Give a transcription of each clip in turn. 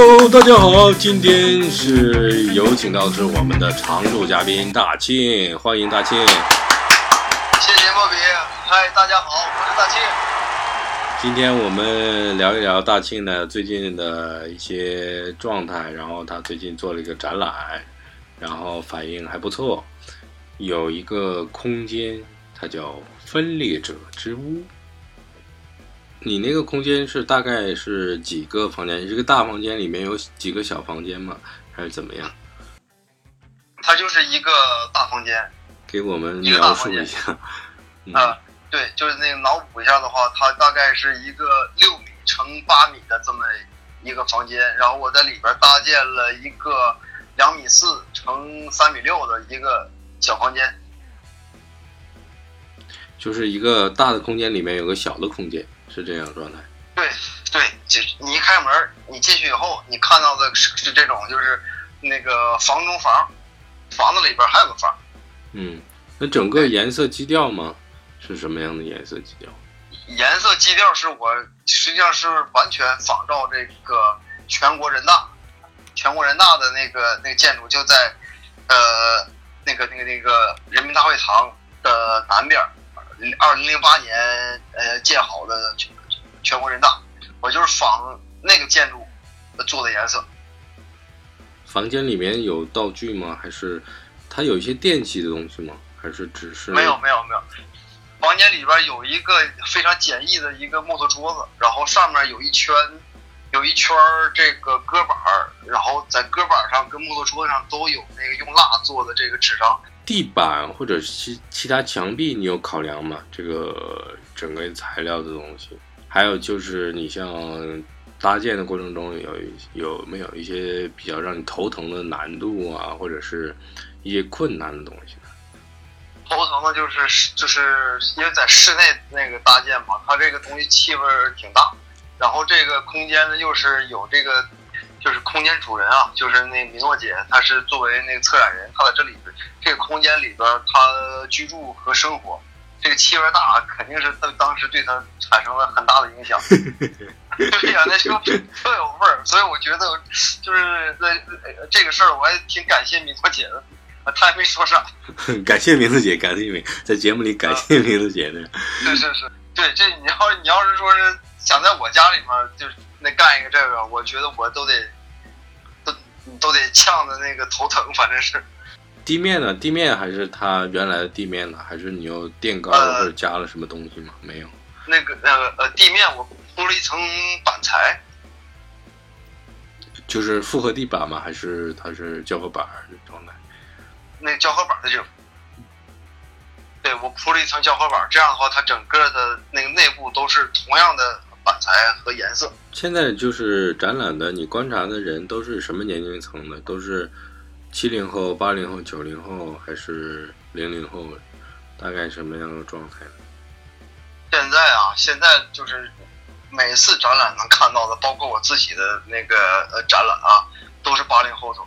Hello，大家好，今天是有请到的是我们的常驻嘉宾大庆，欢迎大庆。谢谢莫比，嗨，大家好，我是大庆。今天我们聊一聊大庆呢最近的一些状态，然后他最近做了一个展览，然后反应还不错，有一个空间，它叫分裂者之屋。你那个空间是大概是几个房间？一个大房间里面有几个小房间吗？还是怎么样？它就是一个大房间。给我们描述一下。啊。对，就是那个脑补一下的话，它大概是一个六米乘八米的这么一个房间，然后我在里边搭建了一个两米四乘三米六的一个小房间，就是一个大的空间里面有个小的空间，是这样状态。对对，就你一开门，你进去以后，你看到的是是这种，就是那个房中房，房子里边还有个房。嗯，那整个颜色基调吗？是什么样的颜色基调？颜色基调是我实际上是完全仿照这个全国人大，全国人大的那个那个建筑就在，呃，那个那个那个人民大会堂的南边，二零零八年呃建好的全全国人大，我就是仿那个建筑做的颜色。房间里面有道具吗？还是它有一些电器的东西吗？还是只是没有没有没有。房间里边有一个非常简易的一个木头桌子，然后上面有一圈，有一圈这个搁板儿然后在搁板上跟木头桌子上都有那个用蜡做的这个纸张。地板或者其其他墙壁你有考量吗？这个整个材料的东西，还有就是你像搭建的过程中有有没有一些比较让你头疼的难度啊，或者是一些困难的东西？头疼的就是就是因为在室内那个搭建嘛，它这个东西气味挺大，然后这个空间呢又是有这个，就是空间主人啊，就是那米诺姐，她是作为那个策展人，她在这里这个空间里边她居住和生活，这个气味大肯定是当当时对她产生了很大的影响。对呀，那就特有味儿，所以我觉得就是那这个事儿我还挺感谢米诺姐的。他还没说啥，感谢名字姐，感谢名在节目里感谢名字姐的。是是是，对这你要你要是说是想在我家里面就是那干一个这个，我觉得我都得都都得呛的那个头疼，反正是。地面呢？地面还是它原来的地面呢？还是你又垫高了或者加了什么东西吗？没有。那个那个呃，地面我铺了一层板材，就是复合地板吗？还是它是胶合板的状态？那胶合板的就，对我铺了一层胶合板，这样的话，它整个的那个内部都是同样的板材和颜色。现在就是展览的，你观察的人都是什么年龄层的？都是七零后、八零后、九零后，还是零零后？大概什么样的状态呢？现在啊，现在就是每次展览能看到的，包括我自己的那个呃展览啊，都是八零后的。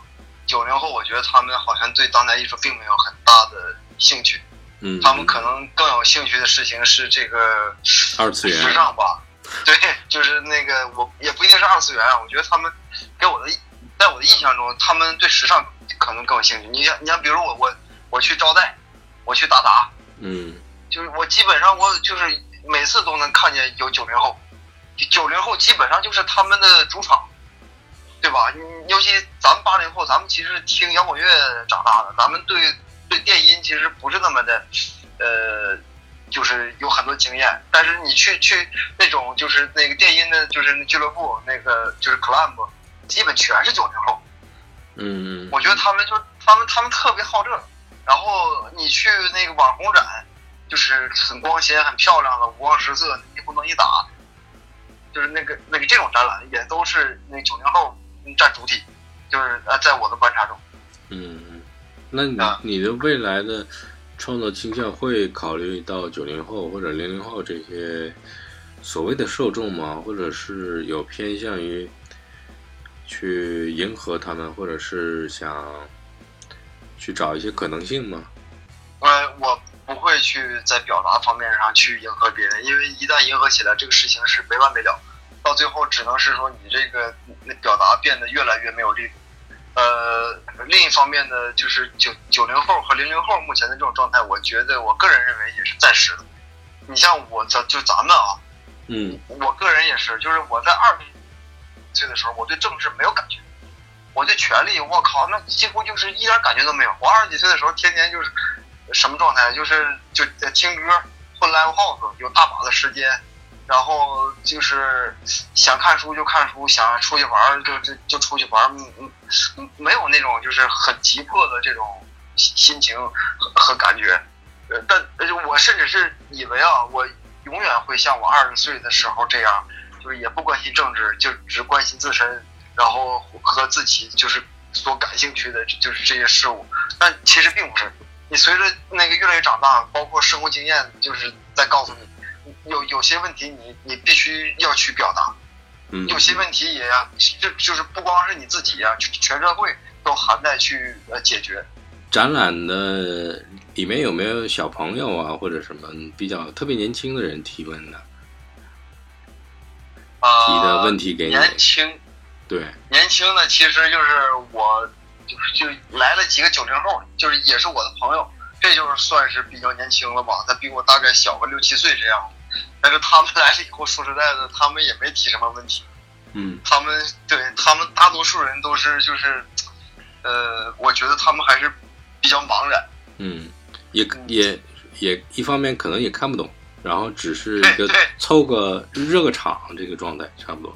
九零后，我觉得他们好像对当代艺术并没有很大的兴趣，嗯，他们可能更有兴趣的事情是这个二次元时尚吧，对，就是那个我也不一定是二次元啊，我觉得他们给我的，在我的印象中，他们对时尚可能更有兴趣。你像你像比如我我我去招待，我去打杂，嗯，就是我基本上我就是每次都能看见有九零后，九零后基本上就是他们的主场。对吧？尤其咱们八零后，咱们其实听摇滚乐长大的，咱们对对电音其实不是那么的，呃，就是有很多经验。但是你去去那种就是那个电音的，就是俱乐部，那个就是 club，基本全是九零后。嗯嗯。我觉得他们就他们他们特别好这，然后你去那个网红展，就是很光鲜、很漂亮的五光十色，你不能一打，就是那个那个这种展览也都是那九零后。占主体，就是呃，在我的观察中，嗯，那你你的未来的创作倾向会考虑到九零后或者零零后这些所谓的受众吗？或者是有偏向于去迎合他们，或者是想去找一些可能性吗？呃，我不会去在表达方面上去迎合别人，因为一旦迎合起来，这个事情是没完没了。到最后只能是说你这个表达变得越来越没有力度。呃，另一方面呢，就是九九零后和零零后目前的这种状态，我觉得我个人认为也是暂时的。你像我咱就咱们啊，嗯我个人也是，就是我在二十岁的时候，我对政治没有感觉，我对权力，我靠，那几乎就是一点感觉都没有。我二十几岁的时候，天天就是什么状态，就是就听歌，混 live house，有大把的时间，然后就是想看书就看书，想出去玩儿就就就出去玩儿，嗯嗯，没有那种就是很急迫的这种心情和和感觉。呃，但而且我甚至是以为啊，我永远会像我二十岁的时候这样，就是也不关心政治，就只关心自身，然后和自己就是所感兴趣的，就是这些事物。但其实并不是，你随着那个越来越长大，包括生活经验，就是在告诉你，有有些问题你你必须要去表达，嗯，有些问题也要就就是不光是你自己呀、全全社会都含在去呃解决。展览的里面有没有小朋友啊，或者什么比较特别年轻的人提问的？啊、提的问题给你年轻对，年轻的其实就是我，就是就来了几个九零后，就是也是我的朋友，这就是算是比较年轻了吧。他比我大概小个六七岁这样，但是他们来了以后，说实在的，他们也没提什么问题。嗯他们对他们大多数人都是就是，呃，我觉得他们还是比较茫然。嗯，也也也一方面可能也看不懂，然后只是一个凑个热个场这个状态，差不多。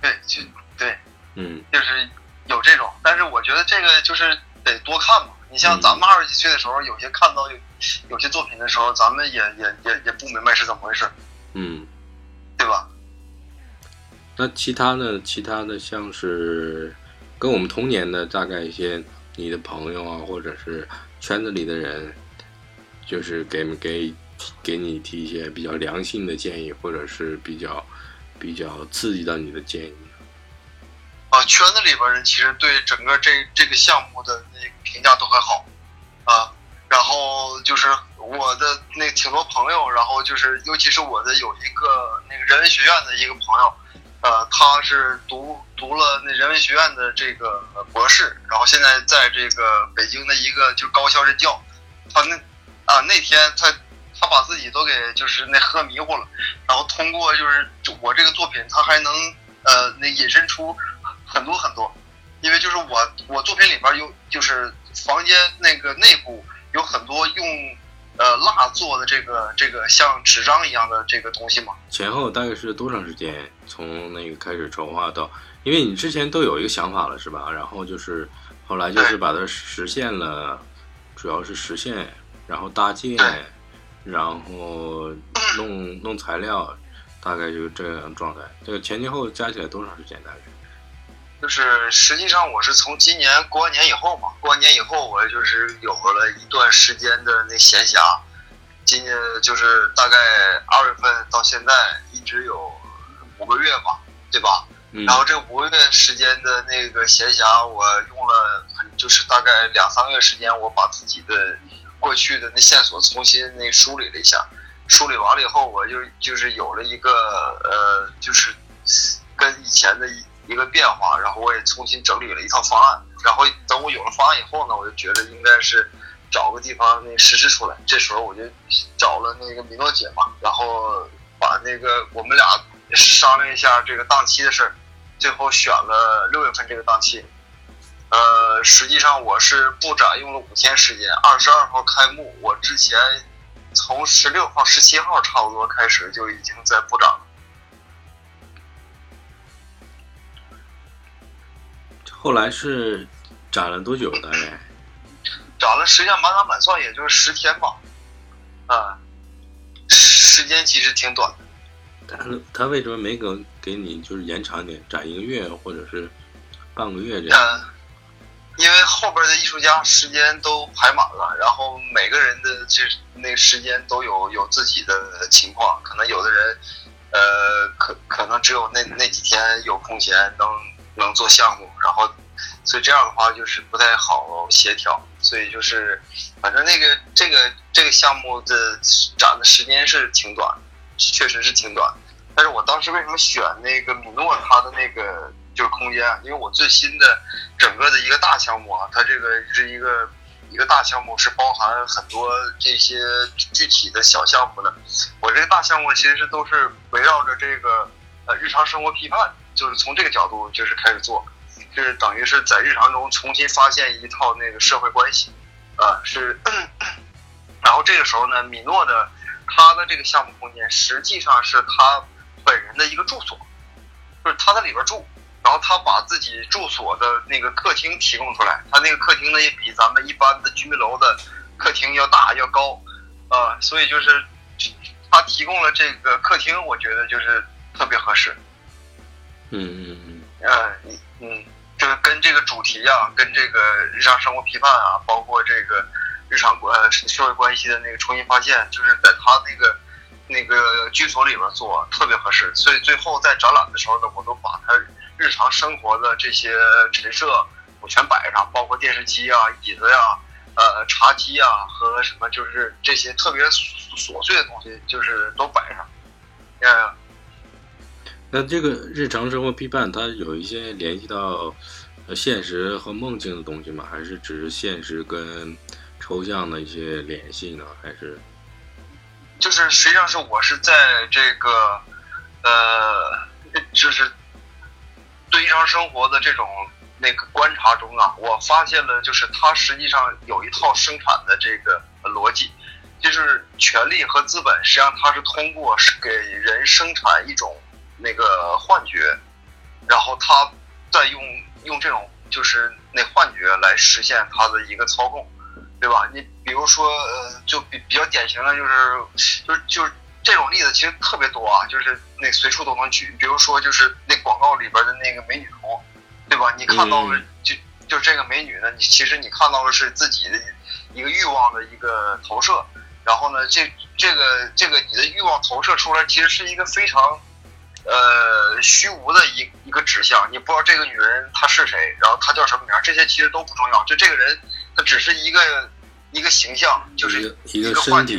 对，就对，嗯就是有这种，但是我觉得这个就是得多看嘛。你像咱们二十几岁的时候，有些看到有有些作品的时候，咱们也也也也不明白是怎么回事，嗯，对吧？那其他的其他的像是跟我们同年的大概一些你的朋友啊，或者是圈子里的人，就是给给给你提一些比较良性的建议，或者是比较比较刺激到你的建议。啊，圈子里边人其实对整个这这个项目的那个评价都很好，啊，然后就是我的那挺多朋友，然后就是尤其是我的有一个那个人文学院的一个朋友，呃，他是读读了那人文学院的这个博士，然后现在在这个北京的一个就高校任教，他那啊那天他他把自己都给就是那喝迷糊了，然后通过就是我这个作品，他还能呃那引申出很多很多，因为就是我我作品里边有就是房间那个内部有很多用呃蜡做的这个这个像纸张一样的这个东西吗，前后大概是多长时间？从那个开始筹划到，因为你之前都有一个想法了，是吧？然后就是后来就是把它实现了，主要是实现，然后搭建，然后弄弄材料，大概就是这样状态。这个前前后后加起来多长时间？大概？就是实际上我是从今年过完年以后嘛，过完年以后我就是有了一段时间的那闲暇，今年就是大概二月份到现在一直有五个月吧，对吧？嗯然后这五个月时间的那个闲暇，我用了很就是大概两三个月时间，我把自己的过去的那线索重新那梳理了一下，梳理完了以后，我就就是有了一个呃，就是跟以前的一一个变化，然后我也重新整理了一套方案，然后等我有了方案以后呢，我就觉得应该是找个地方那实施出来，这时候我就找了那个米诺姐嘛，然后把那个我们俩商量一下这个档期的事儿。最后选了六月份这个档期。呃，实际上我是布展用了五天时间，二十二号开幕。我之前从十六号、十七号差不多开始就已经在布展了。后来是展了多久？大概？展了时间满打满算也就是十天吧，啊、时间其实挺短的。他他为什么没给给你就是延长一点，展一个月或者是半个月这样？嗯，因为后边的艺术家时间都排满了，然后每个人的这那个时间都有有自己的情况，可能有的人，呃，可可能只有那那几天有空闲能能做项目，然后所以这样的话就是不太好协调，所以就是反正那个这个这个项目的展的时间是挺短，确实是挺短。但是我当时为什么选那个米诺它的那个就是空间？因为我最新的整个的一个大项目啊，它这个是一个一个大项目，是包含很多这些具体的小项目的。我这个大项目其实都是围绕着这个呃日常生活批判，就是从这个角度就是开始做，就是等于是在日常中重新发现一套那个社会关系，啊是。然后这个时候呢，米诺的他的这个项目空间实际上是他本人的一个住所，就是他在里边住，然后他把自己住所的那个客厅提供出来，他那个客厅呢也比咱们一般的居民楼的客厅要大要高，啊，所以就是他提供了这个客厅，我觉得就是特别合适。嗯嗯嗯。嗯，就是跟这个主题啊，跟这个日常生活批判啊，包括这个。日常关社会关系的那个重新发现，就是在他那个那个居所里边做特别合适，所以最后在展览的时候呢，我都把他日常生活的这些陈设我全摆上，包括电视机啊、椅子呀、呃茶几啊和什么，就是这些特别琐碎的东西，就是都摆上。嗯，那这个日常生活批判，它有一些联系到现实和梦境的东西吗？还是只是现实跟？抽象的一些联系呢，还是就是实际上是我是在这个呃，就是对日常生活的这种那个观察中啊，我发现了，就是它实际上有一套生产的这个逻辑，就是权力和资本实际上它是通过是给人生产一种那个幻觉，然后他再用用这种就是那幻觉来实现他的一个操控。对吧？你比如说，呃，就比比较典型的就是，就是就是这种例子其实特别多啊，就是那随处都能举。比如说，就是那广告里边的那个美女图，对吧？你看到了就就这个美女呢，你其实你看到的是自己的一个欲望的一个投射。然后呢，这这个这个你的欲望投射出来，其实是一个非常呃虚无的一一个指向。你不知道这个女人她是谁，然后她叫什么名，这些其实都不重要。就这个人。他只是一个一个形象，就是一个幻觉。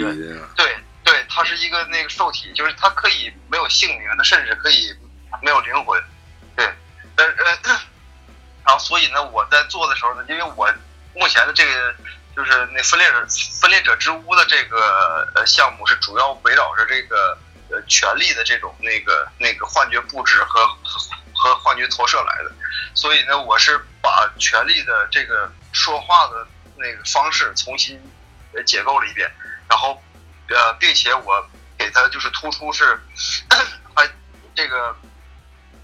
对对，他是一个那个受体，就是他可以没有姓名，他甚至可以没有灵魂。对，呃呃，然后所以呢，我在做的时候呢，因为我目前的这个就是那分裂者分裂者之屋的这个呃项目是主要围绕着这个呃权力的这种那个那个幻觉布置和和幻觉投射来的，所以呢，我是把权力的这个。说话的那个方式重新呃解构了一遍，然后呃，并且我给他就是突出是，他 这个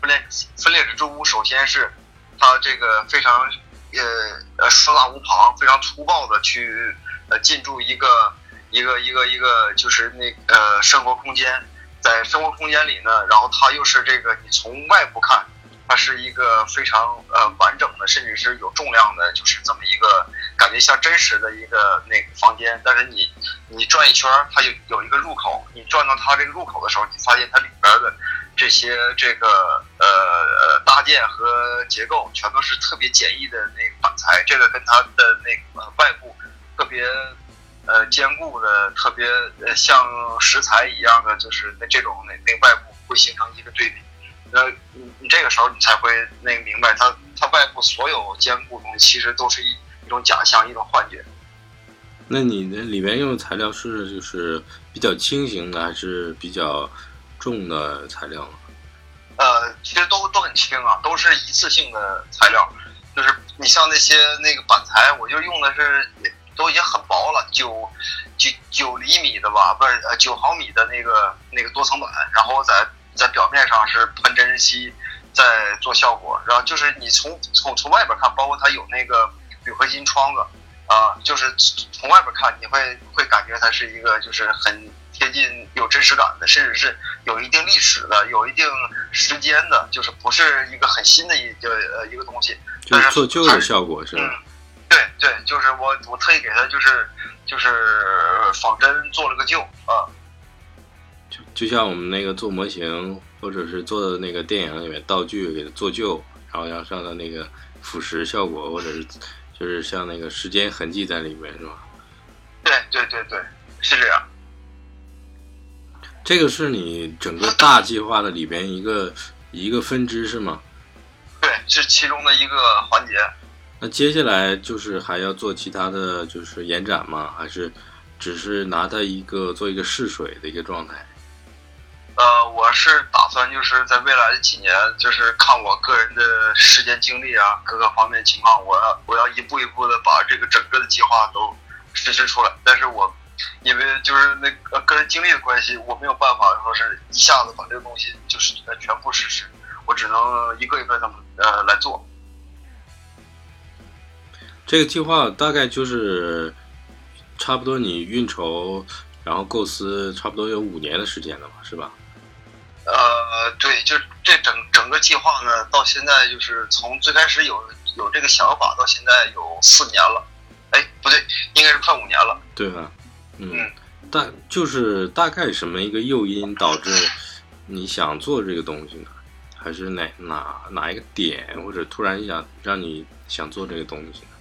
分裂分裂者之屋，首先是他这个非常呃呃说大无旁，非常粗暴的去呃进驻一个一个一个一个就是那呃生活空间，在生活空间里呢，然后它又是这个你从外部看。它是一个非常呃完整的，甚至是有重量的，就是这么一个感觉像真实的一个那个房间。但是你你转一圈，它有有一个入口，你转到它这个入口的时候，你发现它里边的这些这个呃搭建和结构全都是特别简易的那个板材，这个跟它的那个外部特别呃坚固的，特别像石材一样的，就是那这种那那外部会形成一个对比。呃，你你这个时候你才会那个明白，它它外部所有坚固东西其实都是一一种假象，一种幻觉。那你那里面用的材料是就是比较轻型的，还是比较重的材料？呃，其实都都很轻啊，都是一次性的材料。就是你像那些那个板材，我就用的是都已经很薄了，九九九厘米的吧，不是呃九毫米的那个那个多层板，然后在。在表面上是喷真实漆，在做效果，然后就是你从从从外边看，包括它有那个铝合金窗子，啊，就是从外边看你会会感觉它是一个就是很贴近有真实感的，甚至是有一定历史的、有一定时间的，就是不是一个很新的一个呃一个东西，就是做旧的效果是吧？对对，就是我我特意给他就是就是仿真做了个旧啊。就就像我们那个做模型，或者是做的那个电影里面道具给它做旧，然后要上的那个腐蚀效果，或者是就是像那个时间痕迹在里面，是吧？对对对对，是这样。这个是你整个大计划的里边一个一个分支是吗？对，是其中的一个环节。那接下来就是还要做其他的就是延展吗？还是只是拿它一个做一个试水的一个状态？呃，我是打算就是在未来的几年，就是看我个人的时间精力啊，各个方面情况，我要我要一步一步的把这个整个的计划都实施出来。但是我因为就是那个个人精力的关系，我没有办法说是一下子把这个东西就是全部实施，我只能一个一个这么呃来做。这个计划大概就是差不多你运筹，然后构思差不多有五年的时间了嘛，是吧？呃，对，就这整整个计划呢，到现在就是从最开始有有这个想法，到现在有四年了。哎，不对，应该是快五年了。对吧？嗯，大就是大概什么一个诱因导致你想做这个东西呢？还是哪哪哪一个点，或者突然想让你想做这个东西呢？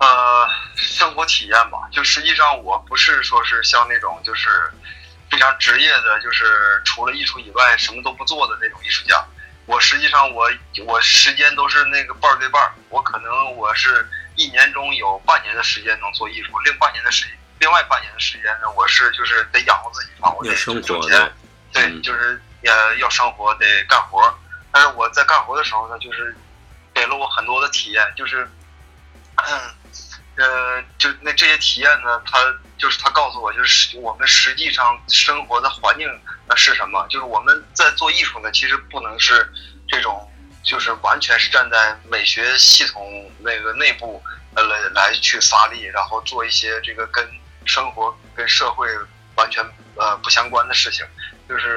呃，生活体验吧，就实际上我不是说是像那种就是非常职业的，就是除了艺术以外什么都不做的那种艺术家。我实际上我我时间都是那个半儿对半儿，我可能我是一年中有半年的时间能做艺术，另半年的时另外半年的时间呢，我是就是得养活自己嘛，我得挣钱，对，就是呃要生活得干活。但是我在干活的时候呢，就是给了我很多的体验，就是嗯。呃，就那这些体验呢，他就是他告诉我，就是我们实际上生活的环境那是什么？就是我们在做艺术呢，其实不能是这种，就是完全是站在美学系统那个内部呃来来去发力，然后做一些这个跟生活跟社会完全呃不相关的事情。就是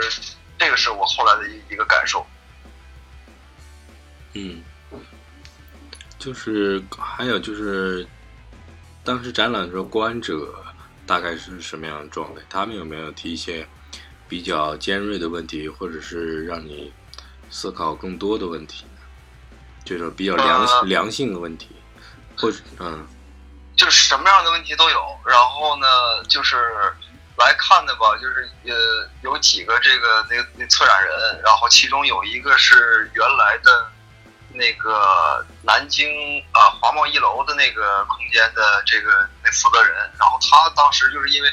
这个是我后来的一一个感受。嗯，就是还有就是。当时展览的时候，观者大概是什么样的状态？他们有没有提一些比较尖锐的问题，或者是让你思考更多的问题？就是比较良良性的问题，或者嗯，就是什么样的问题都有。然后呢，就是来看的吧，就是呃，有几个这个那那策展人，然后其中有一个是原来的。那个南京啊华贸一楼的那个空间的这个那负责人，然后他当时就是因为，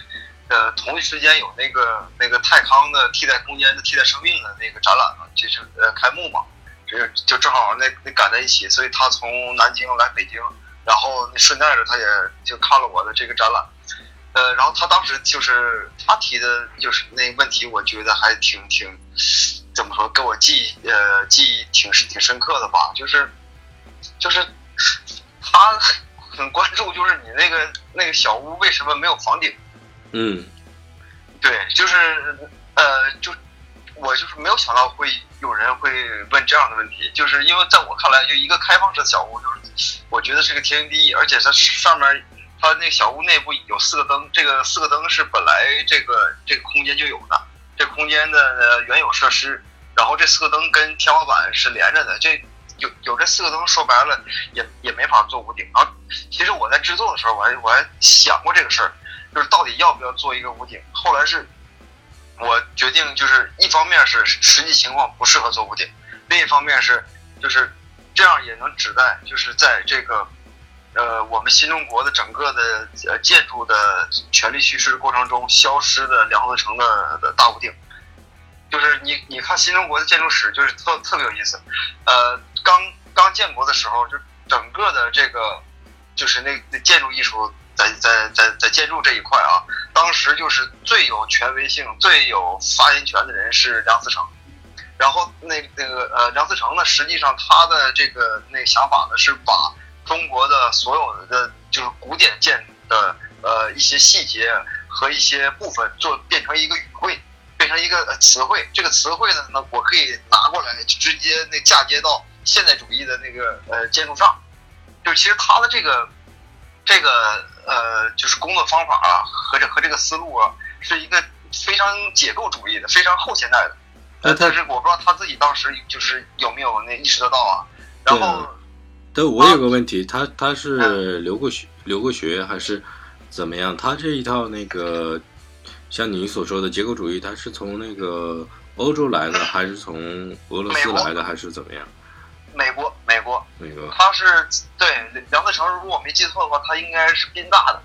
呃，同一时间有那个那个泰康的替代空间的替代生命的那个展览嘛，就是呃开幕嘛，就就正好那那赶在一起，所以他从南京来北京，然后顺带着他也就看了我的这个展览，呃，然后他当时就是他提的就是那问题，我觉得还挺挺。怎么说？给我记忆呃记忆挺挺深刻的吧？就是，就是他很关注，就是你那个那个小屋为什么没有房顶？嗯，对，就是呃，就我就是没有想到会有人会问这样的问题，就是因为在我看来，就一个开放式的小屋，就是我觉得是个天经地义，而且它上面它那小屋内部有四个灯，这个四个灯是本来这个这个空间就有的。这空间的原有设施，然后这四个灯跟天花板是连着的。这有有这四个灯，说白了也也没法做屋顶。然后其实我在制作的时候，我还我还想过这个事儿，就是到底要不要做一个屋顶。后来是我决定，就是一方面是实际情况不适合做屋顶，另一方面是就是这样也能指代，就是在这个。呃，我们新中国的整个的呃建筑的权力叙事过程中消失的梁思成的的大屋顶，就是你你看新中国的建筑史就是特特别有意思，呃，刚刚建国的时候就整个的这个就是那那建筑艺术在在在在建筑这一块啊，当时就是最有权威性、最有发言权的人是梁思成，然后那那个呃梁思成呢，实际上他的这个那想法呢是把。中国的所有的就是古典建的呃一些细节和一些部分做变成一个语汇，变成一个词汇。这个词汇呢，那我可以拿过来直接那嫁接到现代主义的那个呃建筑上。就其实他的这个这个呃就是工作方法啊和这和这个思路啊是一个非常解构主义的，非常后现代的。呃，但是我不知道他自己当时就是有没有那意识得到啊。然后。对，我有个问题，他他是留过学留过学还是怎么样？他这一套那个像你所说的结构主义，他是从那个欧洲来的，还是从俄罗斯来的，还是怎么样？美国，美国，美国。他是对梁思成，如果我没记错的话，他应该是宾大的。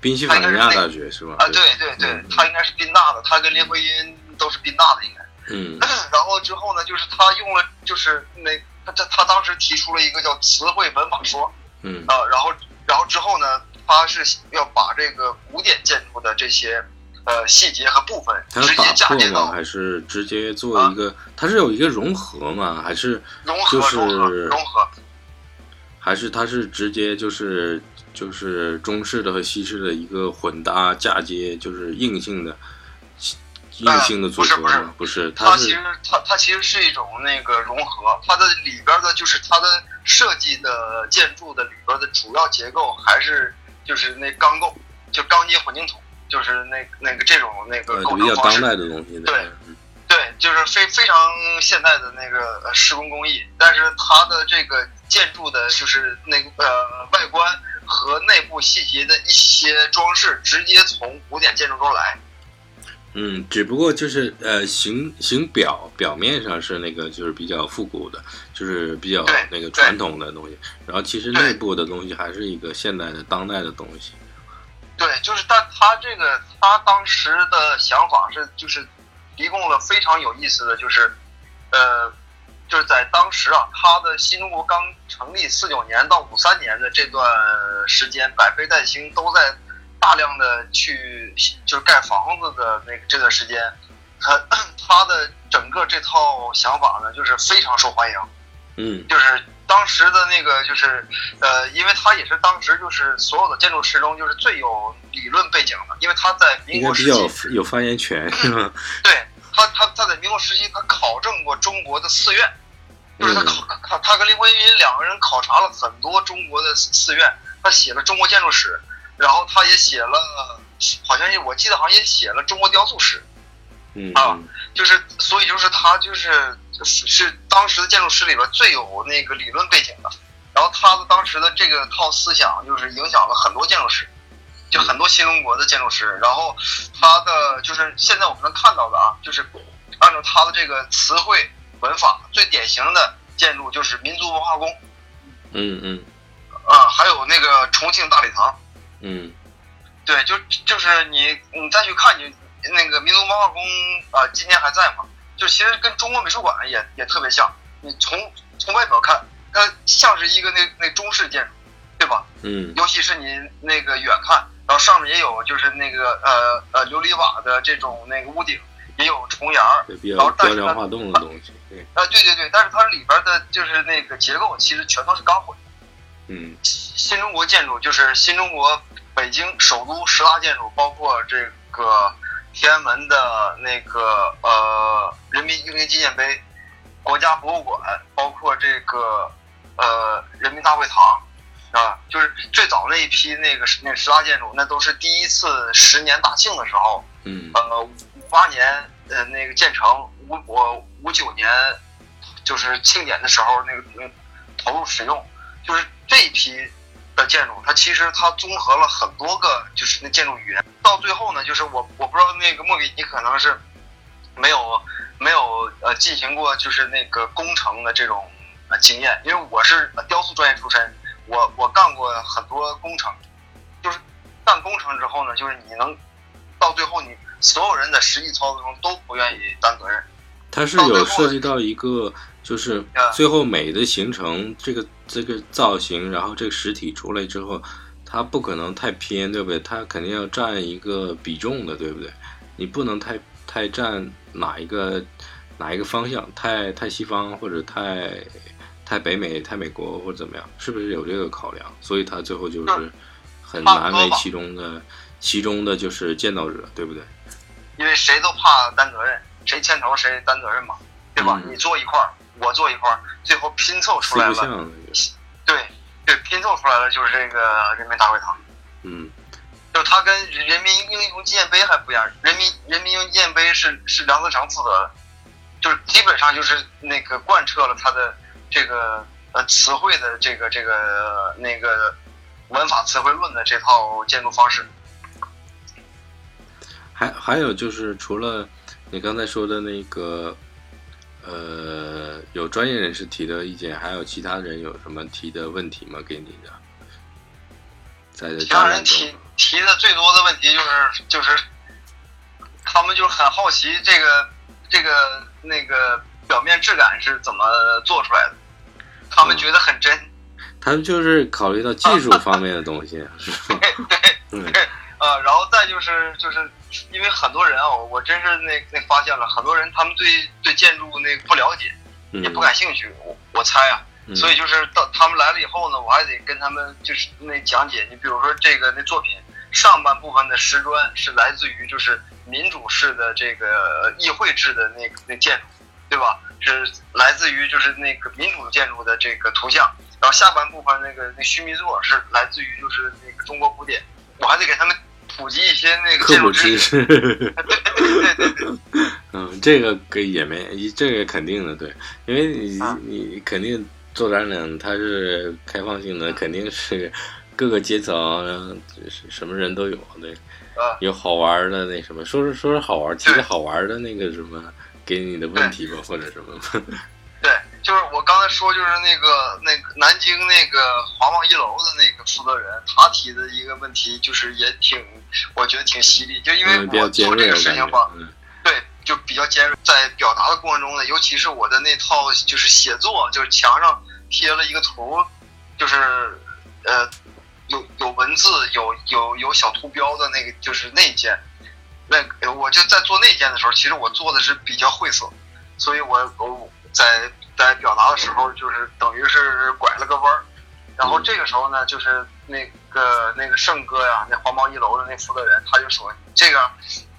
宾夕法尼亚大学是吧？啊，对对对，他应该是宾大的，他跟林徽因都是宾大的，应该。嗯。然后之后呢，就是他用了，就是那他他他当时提出了一个叫词汇文法说。嗯。啊，然后然后之后呢，他是要把这个古典建筑的这些。呃，细节和部分直接加进吗？还是直接做一个？它是有一个融合吗？还是融合融合融合？还是它是直接就是就是中式的和西式的一个混搭嫁接，就是硬性的硬性的组合？不是不是不是，它其实它它其实是一种那个融合，它的里边的就是它的设计的建筑的里边的主要结构还是就是那钢构，就钢筋混凝土。就是那那个这种那个构成方式，对对，就是非非常现代的那个施工工艺，但是它的这个建筑的，就是那个呃外观和内部细节的一些装饰，直接从古典建筑中来。嗯，只不过就是呃形形表表面上是那个就是比较复古的，就是比较那个传统的东西，然后其实内部的东西还是一个现代的当代的东西。对，就是但他这个他当时的想法是，就是提供了非常有意思的就是，呃，就是在当时啊，他的新中国刚成立四九年到五三年的这段时间，百废待兴都在大量的去就是盖房子的那个这段时间，他 他的整个这套想法呢，就是非常受欢迎，嗯，就是。当时的那个就是，呃，因为他也是当时就是所有的建筑师中就是最有理论背景的，因为他在民国时期有发言权，对他，他他在民国时期他考证过中国的寺院，就是他考他他跟林徽因两个人考察了很多中国的寺院，他写了中国建筑史，然后他也写了，好像我记得好像也写了中国雕塑史，嗯啊，就是所以就是他就是。是当时的建筑师里边最有那个理论背景的，然后他的当时的这个套思想就是影响了很多建筑师，就很多新中国的建筑师。然后他的就是现在我们能看到的啊，就是按照他的这个词汇文法，最典型的建筑就是民族文化宫，嗯嗯，啊，还有那个重庆大礼堂，嗯，对，就就是你你再去看你那个民族文化宫啊，今天还在吗？就其实跟中国美术馆也也特别像，你从从外表看，它像是一个那那中式建筑，对吧？嗯。尤其是你那个远看，然后上面也有就是那个呃呃琉璃瓦的这种那个屋顶，也有重檐儿，然后但是雕梁画栋的东西。对。啊，对对对，但是它里边的就是那个结构其实全都是钢混。嗯。新中国建筑就是新中国北京首都十大建筑，包括这个。天安门的那个呃人民英雄纪念碑、国家博物馆，包括这个呃人民大会堂，啊，就是最早那一批那个那十大建筑，那都是第一次十年大庆的时候，嗯，呃五八年呃那个建成，五我五九年就是庆典的时候那个投入使用，就是这一批。的建筑，它其实它综合了很多个，就是那建筑语言。到最后呢，就是我我不知道那个莫比，你可能是没有没有呃进行过就是那个工程的这种呃经验，因为我是雕塑专业出身，我我干过很多工程，就是干工程之后呢，就是你能到最后你所有人在实际操作中都不愿意担责任。它是有涉及到一个。就是最后美的形成，这个这个造型，然后这个实体出来之后，它不可能太偏，对不对？它肯定要占一个比重的，对不对？你不能太太占哪一个哪一个方向，太太西方或者太太北美、太美国或者怎么样，是不是有这个考量？所以它最后就是很难为其中的其中的就是建造者，对不对？因为谁都怕担责任，谁牵头谁担责任嘛，对吧？你坐一块儿。我坐一块儿，最后拼凑出来了，对对，拼凑出来了就是这个人民大会堂。嗯，就它跟人民英雄纪念碑还不一样，人民人民英雄纪念碑是是梁思成负责的，就是基本上就是那个贯彻了他的这个呃词汇的这个这个那个文法词汇论的这套建筑方式。还还有就是除了你刚才说的那个，呃，有专业人士提的意见，还有其他人有什么提的问题吗？给你的，在这其他人提中，提的最多的问题就是就是，他们就很好奇这个这个那个表面质感是怎么做出来的，他们嗯觉得很真。他们就是考虑到技术方面的东西，是吧？嗯呃，然后再就是就是因为很多人啊，我我真是那那发现了很多人他们对对建筑那不了解，嗯也不感兴趣，我我猜啊，嗯所以就是到他们来了以后呢，我还得跟他们就是那讲解。你比如说这个那作品上半部分的石砖是来自于就是民主式的这个议会制的那个那建筑，对吧？是来自于就是那个民主建筑的这个图像，然后下半部分那个那须弥座是来自于就是那个中国古典。我还得给他们普及一些那个科普知知识。对对对对，嗯，这个可以也没，这个肯定的，对，因为你、啊。你肯定做展览，它是开放性的，肯定是各个阶层，然后什么人都有，对，啊，有好玩的那什么，说是说是好玩，提个好玩的那个什么，给你的问题吧，或者什么，对，就是我刚才说，就是那个那个南京那个华贸一楼的那个负责人，他提的一个问题，就是也挺，我觉得挺犀利，就因为我做这个事情吧，，嗯对，就比较尖锐，在表达的过程中呢，尤其是我的那套就是写作，就是墙上贴了一个图，就是呃有有文字、有有有小图标的那个就是内件。那我就在做内件的时候，其实我做的是比较晦涩，所以我我在在表达的时候，就是等于是拐了个弯儿。然后这个时候呢，就是那个那个盛哥呀，那黄毛一楼的那负责人，他就说这个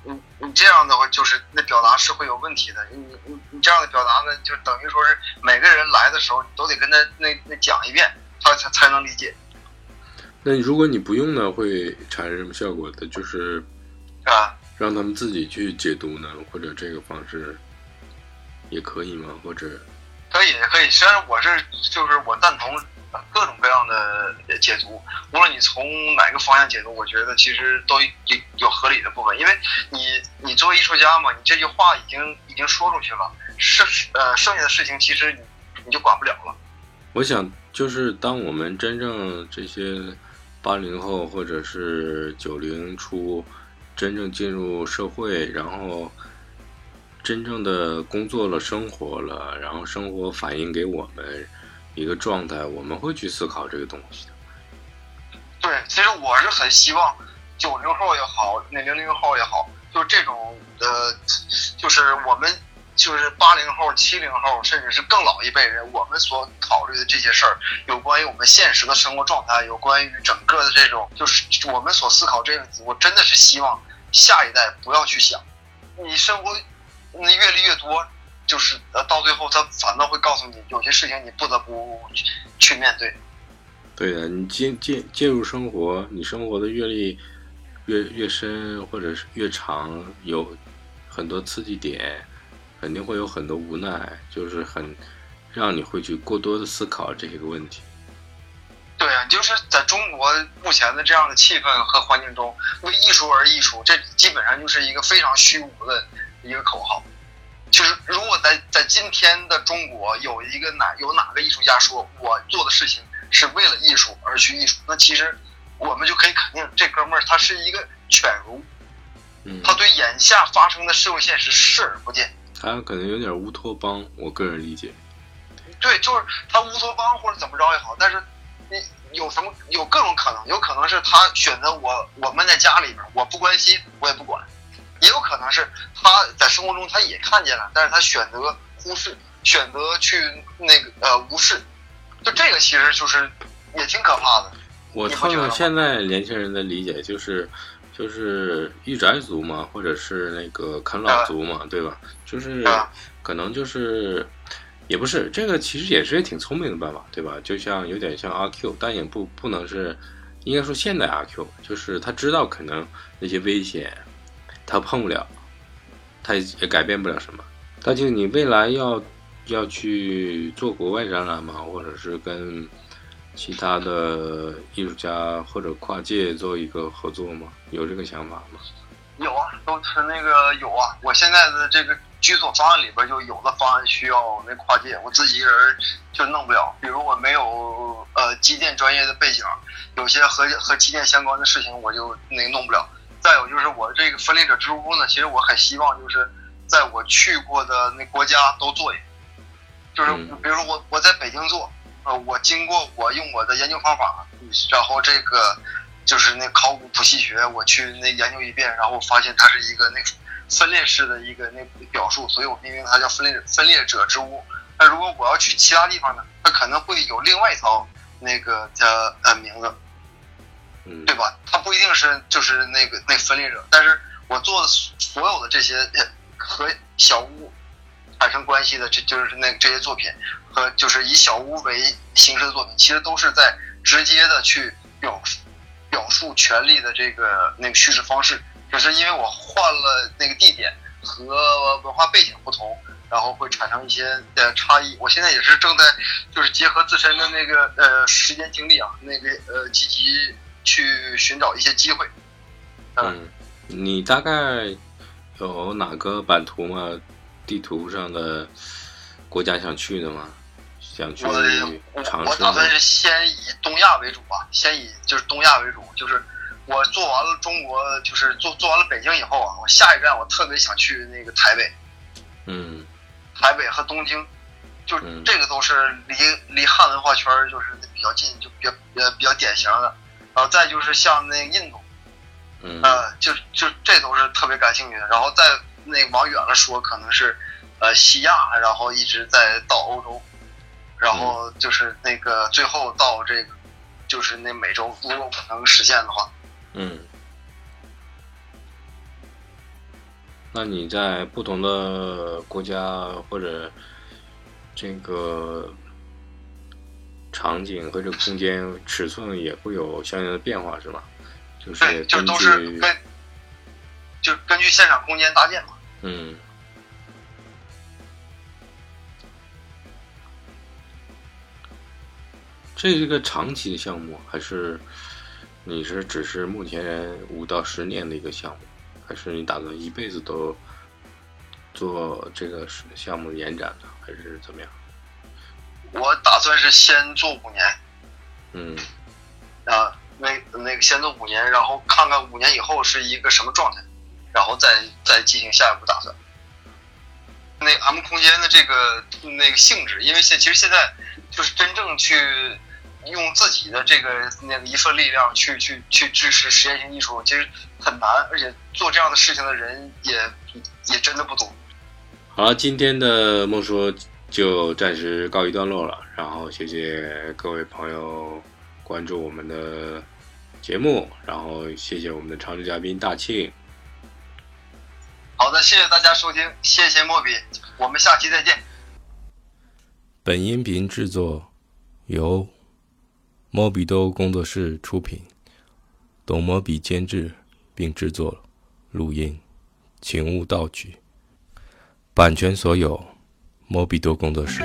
你你这样的话，就是那表达是会有问题的。你你你这样的表达呢，就等于说是每个人来的时候，你都得跟他那那讲一遍，他才才能理解那如果你不用呢，会产生什么效果的？就是啊。让他们自己去解读呢，或者这个方式也可以吗？或者可以可以，虽然我是就是我赞同各种各样的解读，无论你从哪个方向解读，我觉得其实都有有合理的部分，因为你你作为艺术家嘛，你这句话已经已经说出去了，剩呃剩下的事情其实你你就管不了了。我想，就是当我们真正这些八零后或者是九零初，真正进入社会，然后真正的工作了、生活了，然后生活反映给我们一个状态，我们会去思考这个东西的。对，其实我是很希望九零后也好，那零零后也好，就这种呃，就是我们就是八零后、七零后，甚至是更老一辈人，我们所考虑的这些事儿，有关于我们现实的生活状态，有关于整个的这种，就是我们所思考这个，我真的是希望下一代不要去想，你生活那阅历越多。就是呃，到最后他反倒会告诉你，有些事情你不得不去去面对。对的，你进进进入生活，你生活的阅历越越深，或者是越长，有很多刺激点，肯定会有很多无奈，就是很让你会去过多的思考这个问题。对啊，就是在中国目前的这样的气氛和环境中，为艺术而艺术，这基本上就是一个非常虚无的一个口号。就是如果在在今天的中国有一个哪有哪个艺术家说我做的事情是为了艺术而去艺术，那其实我们就可以肯定这哥们儿他是一个犬儒，嗯，他对眼下发生的社会现实视而不见。他可能有点乌托邦，我个人理解。对，就是他乌托邦或者怎么着也好，但是你有什么有各种可能，有可能是他选择我我闷在家里面，我不关心，我也不管，也有可能是他在生活中他也看见了，但是他选择忽视，选择去那个呃无视，就这个其实就是也挺可怕的。我看看现在年轻人的理解就是，就是御宅族嘛，或者是那个啃老族嘛，对吧？就是啊可能就是，也不是这个，其实也是挺聪明的办法，对吧？就像有点像阿 Q，但也不不能是，应该说现代阿 Q，就是他知道可能那些危险，他碰不了，他也改变不了什么。大庆，你未来要要去做国外展览吗？或者是跟其他的艺术家或者跨界做一个合作吗？有这个想法吗？有啊，都是那个有啊，我现在的这个居所方案里边就有的方案需要那跨界，我自己一人就弄不了。比如我没有呃机电专业的背景，有些和和机电相关的事情我就那弄不了。再有就是我这个分裂者之屋呢，其实我很希望就是在我去过的那国家都做一个，就是比如说我我在北京做，呃，我经过我用我的研究方法，然后这个。就是那考古谱系学，我去那研究一遍，然后发现它是一个那分裂式的一个那表述，所以我命名它叫分裂分裂者之屋。那如果我要去其他地方呢，它可能会有另外一套那个叫呃名字，对吧？他不一定是就是那个那分裂者，但是我做的所有的这些和小屋产生关系的，这就是那这些作品和就是以小屋为形式的作品，其实都是在直接的去表。表述权利的这个那个叙事方式，只是因为我换了那个地点和文化背景不同，然后会产生一些的差异。我现在也是正在就是结合自身的那个呃时间精力啊，那个呃积极去寻找一些机会。嗯，你大概有哪个版图吗？地图上的国家想去的吗？想去尝试。我打算是先以东亚为主吧，先以就是东亚为主。就是我做完了中国，就是做做完了北京以后啊，我下一站我特别想去那个台北。嗯。台北和东京，就这个都是离离汉文化圈就是比较近，就比较呃比较典型的。然后再就是像那个印度，嗯，呃，就就这都是特别感兴趣的。然后再那往远了说，可能是呃西亚，然后一直在到欧洲。然后就是那个最后到这个，就是那美洲，如果我能实现的话，嗯，那你在不同的国家或者这个场景和这个空间尺寸也会有相应的变化，是吧？就是就都是根，就根据现场空间搭建嘛。嗯。这是一个长期的项目，还是你是只是目前五到十年的一个项目，还是你打算一辈子都做这个项目延展呢，还是怎么样？我打算是先做五年。嗯。啊，那那个先做五年，然后看看五年以后是一个什么状态，然后再再进行下一步打算。那 M 空间的这个那个性质，因为现其实现在就是真正去。用自己的这个那个一份力量去去去支持实验性艺术，其实很难，而且做这样的事情的人也也真的不多。好，今天的梦说就暂时告一段落了，然后谢谢各位朋友关注我们的节目，然后谢谢我们的常驻嘉宾大庆。好的，谢谢大家收听，谢谢莫比，我们下期再见。本音频制作由。莫比多工作室出品，董摩比监制并制作录音，请勿盗取，版权所有，摩比多工作室。